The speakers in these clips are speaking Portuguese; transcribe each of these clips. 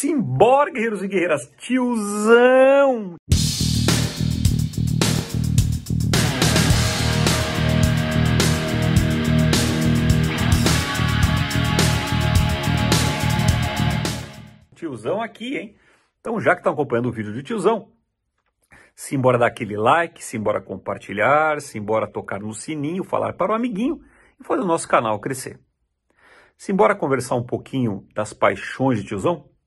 Simbora, guerreiros e guerreiras, tiozão! Tiozão aqui, hein? Então, já que estão acompanhando o vídeo de tiozão, simbora dar aquele like, simbora compartilhar, simbora tocar no sininho, falar para o amiguinho e fazer o nosso canal crescer. Simbora conversar um pouquinho das paixões de tiozão?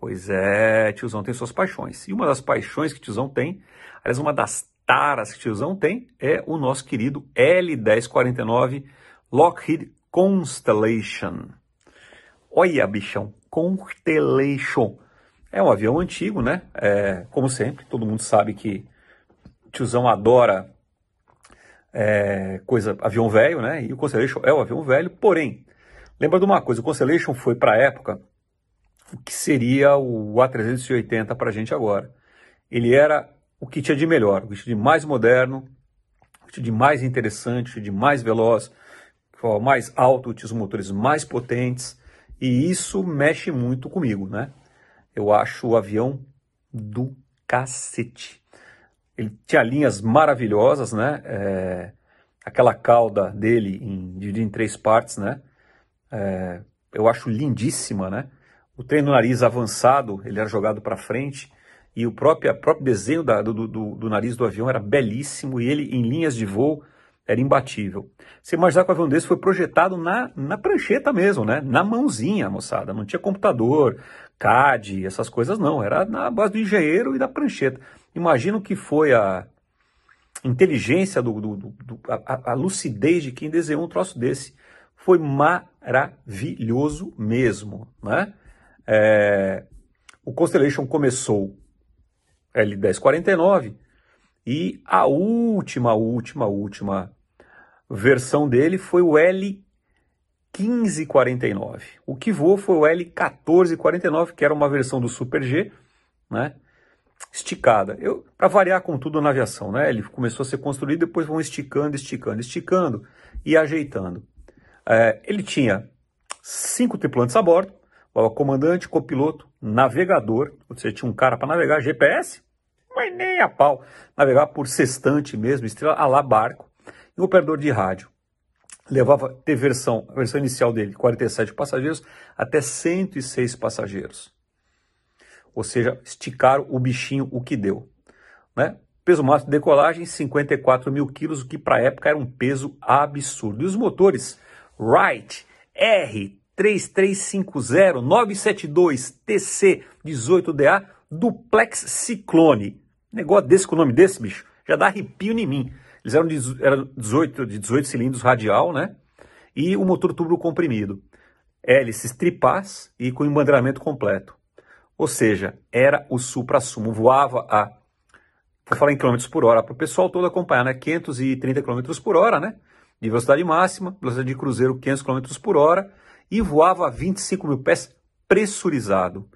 Pois é, tiozão tem suas paixões. E uma das paixões que tiozão tem, aliás, uma das taras que tiozão tem, é o nosso querido L1049 Lockheed Constellation. Olha, bichão, Constellation. É um avião antigo, né? É, como sempre, todo mundo sabe que tiozão adora é, coisa, avião velho, né? E o Constellation é o avião velho, porém, Lembra de uma coisa, o Constellation foi para a época o que seria o A380 para a gente agora. Ele era o que tinha de melhor, o que tinha de mais moderno, o que tinha de mais interessante, o que de mais veloz, mais alto, tinha os motores mais potentes, e isso mexe muito comigo, né? Eu acho o avião do cacete. Ele tinha linhas maravilhosas, né? É, aquela cauda dele em, dividida em três partes, né? é, eu acho lindíssima, né? O trem do nariz avançado, ele era jogado para frente, e o próprio, próprio desenho da, do, do, do, nariz do avião era belíssimo, e ele, em linhas de voo, era imbatível. Você imaginar que o avião desse foi projetado na, na prancheta mesmo, né? Na mãozinha, moçada. Não tinha computador, CAD, essas coisas não. Era na base do engenheiro e da prancheta. Imagina o que foi a inteligência, do, do, do a, a, lucidez de quem desenhou um troço desse foi maravilhoso mesmo, né? É, o Constellation começou L1049 e a última, última, última versão dele foi o L1549. O que voou foi o L1449, que era uma versão do Super G, né? Esticada. Eu, para variar com tudo na aviação, né? Ele começou a ser construído, depois vão esticando, esticando, esticando e ajeitando. É, ele tinha cinco tripulantes a bordo, o comandante, copiloto, navegador, ou seja, tinha um cara para navegar, GPS, mas nem a pau, navegar por sextante mesmo, estrela a lá barco, e um operador de rádio. Levava, ter versão, a versão inicial dele, 47 passageiros, até 106 passageiros. Ou seja, esticaram o bichinho o que deu. Né? Peso máximo de decolagem, 54 mil quilos, o que para a época era um peso absurdo. E os motores Wright R3350-972-TC18DA Duplex Ciclone. Negócio desse com o nome desse, bicho, já dá arrepio em mim. Eles eram de, eram 18, de 18 cilindros radial, né? E o motor turbo comprimido. Hélices tripás e com embandeiramento completo. Ou seja, era o supra-sumo, voava a, vou falar em quilômetros por hora, para o pessoal todo acompanhar, né? 530 km por hora, né? de velocidade máxima, velocidade de cruzeiro 500 km por hora e voava a 25 mil pés pressurizado.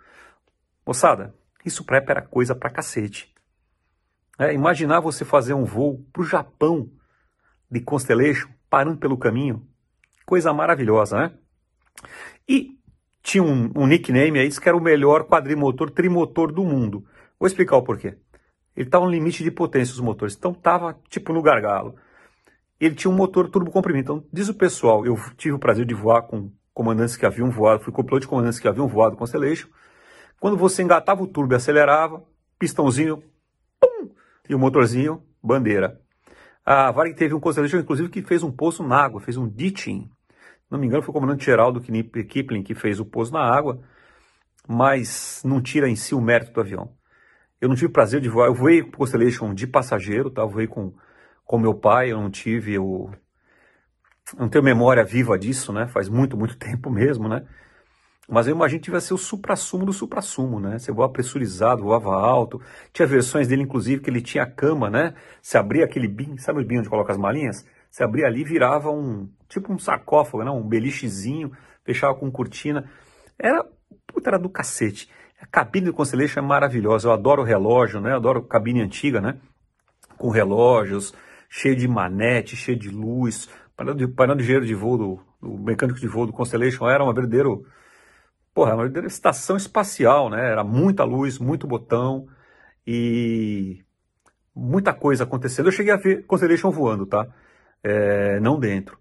Moçada, isso prep era coisa pra cacete. É, imaginar você fazer um voo pro Japão de Constellation, parando pelo caminho, coisa maravilhosa, né? E tinha um, um nickname aí, que era o melhor quadrimotor trimotor do mundo. Vou explicar o porquê. Ele estava no limite de potência os motores, então estava tipo no gargalo ele tinha um motor turbo comprimido. Então, diz o pessoal, eu tive o prazer de voar com comandantes que haviam voado, fui copiloto de comandantes que haviam voado com Constellation. Quando você engatava o turbo e acelerava, pistãozinho, pum, e o motorzinho, bandeira. A Varig teve um Constellation, inclusive, que fez um poço na água, fez um ditching. Não me engano, foi o comandante geral do Kipling que fez o poço na água, mas não tira em si o mérito do avião. Eu não tive prazer de voar, eu voei com Constellation de passageiro, tá? Eu voei com com meu pai, eu não tive o. Não tenho memória viva disso, né? Faz muito, muito tempo mesmo, né? Mas eu imagino que tivesse ser o supra-sumo do supra-sumo, né? Você voava pressurizado, voava alto. Tinha versões dele, inclusive, que ele tinha cama, né? Você abria aquele bin, sabe o bin onde coloca as malinhas? Você abria ali virava um, tipo um sarcófago, né? Um belichezinho, fechava com cortina. Era, puta, era do cacete. A cabine do Constellation é maravilhosa. Eu adoro o relógio, né? Eu adoro cabine antiga, né? Com relógios, cheio de manete, cheio de luz, painel de, painel de engenheiro de voo do, do, mecânico de voo do Constellation era um verdadeiro porra, uma estação espacial, né? Era muita luz, muito botão e muita coisa acontecendo. Eu cheguei a ver Constellation voando, tá? É, não dentro.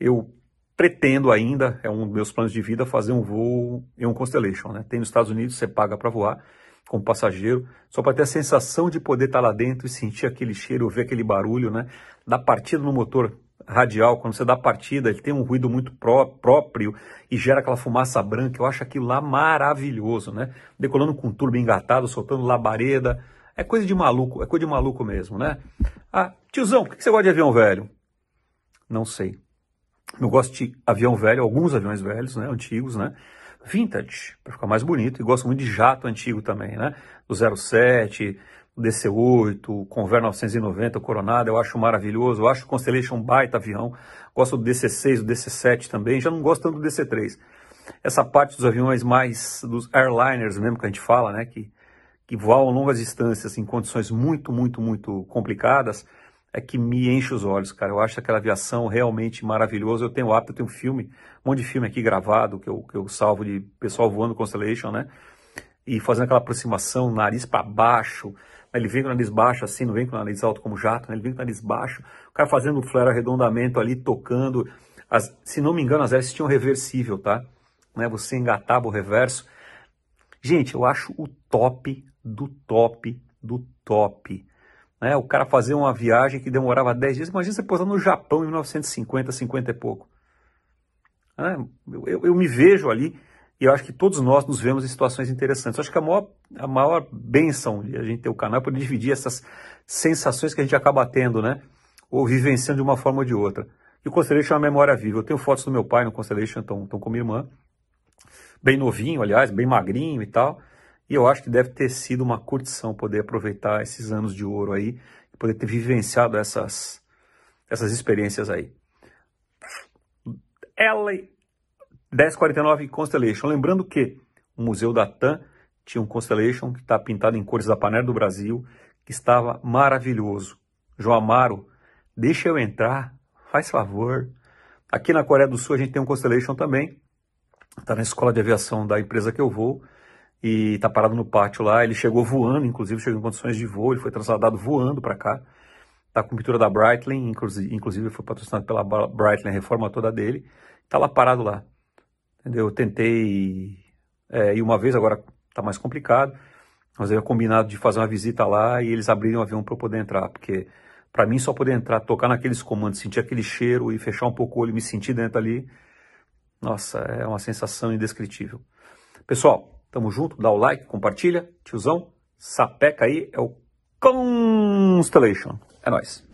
Eu pretendo ainda, é um dos meus planos de vida, fazer um voo em um Constellation, né? Tem nos Estados Unidos, você paga para voar como passageiro, só para ter a sensação de poder estar tá lá dentro e sentir aquele cheiro, ouvir aquele barulho, né? Da partida no motor radial, quando você dá partida, ele tem um ruído muito pró próprio e gera aquela fumaça branca. Eu acho aquilo lá maravilhoso, né? Decolando com turbo engatado, soltando labareda. É coisa de maluco, é coisa de maluco mesmo, né? Ah, tiozão, por que você gosta de avião velho? Não sei. Eu gosto de avião velho, alguns aviões velhos, né? Antigos, né? Vintage, para ficar mais bonito. E gosto muito de jato antigo também, né? Do 07, o DC-8, o Convair 990, o Coronado, eu acho maravilhoso, eu acho o Constellation um baita avião, gosto do DC-6, do DC-7 também, já não gosto tanto do DC-3. Essa parte dos aviões mais, dos airliners mesmo que a gente fala, né, que, que voam longas distâncias em condições muito, muito, muito complicadas, é que me enche os olhos, cara. Eu acho aquela aviação realmente maravilhosa. Eu tenho hábito, eu tenho filme, um monte de filme aqui gravado, que eu, que eu salvo de pessoal voando Constellation, né? E fazendo aquela aproximação, nariz para baixo, ele vem com o nariz baixo assim, não vem com o nariz alto como jato, né? ele vem com o nariz baixo, o cara fazendo o flare arredondamento ali, tocando. As, se não me engano, as hélices tinham reversível, tá? Né? Você engatava o reverso. Gente, eu acho o top do top do top. Né? O cara fazer uma viagem que demorava 10 dias. Imagina você pousando no Japão em 1950, 50 e pouco. Né? Eu, eu, eu me vejo ali e eu acho que todos nós nos vemos em situações interessantes. Eu acho que a maior, a maior benção de a gente ter o canal é poder dividir essas sensações que a gente acaba tendo, né? Ou vivenciando de uma forma ou de outra. E o Constellation é uma memória viva. Eu tenho fotos do meu pai no Constellation, estão com minha irmã. Bem novinho, aliás, bem magrinho e tal. E eu acho que deve ter sido uma curtição poder aproveitar esses anos de ouro aí, poder ter vivenciado essas, essas experiências aí. Ela 1049 Constellation. Lembrando que o Museu da TAM tinha um Constellation que está pintado em cores da Panera do Brasil, que estava maravilhoso. João Amaro, deixa eu entrar, faz favor. Aqui na Coreia do Sul a gente tem um Constellation também. Está na escola de aviação da empresa que eu vou e está parado no pátio lá. Ele chegou voando, inclusive chegou em condições de voo, ele foi trasladado voando para cá. Está com pintura da Breitling, inclusive foi patrocinado pela Breitling, a reforma toda dele. Está lá parado lá. Entendeu? Eu tentei é, ir uma vez, agora está mais complicado, mas eu ia combinado de fazer uma visita lá e eles abriram o avião para eu poder entrar, porque para mim só poder entrar, tocar naqueles comandos, sentir aquele cheiro e fechar um pouco o olho e me sentir dentro ali, nossa, é uma sensação indescritível. Pessoal, tamo junto, dá o like, compartilha, tiozão, sapeca aí, é o Constellation. É nóis.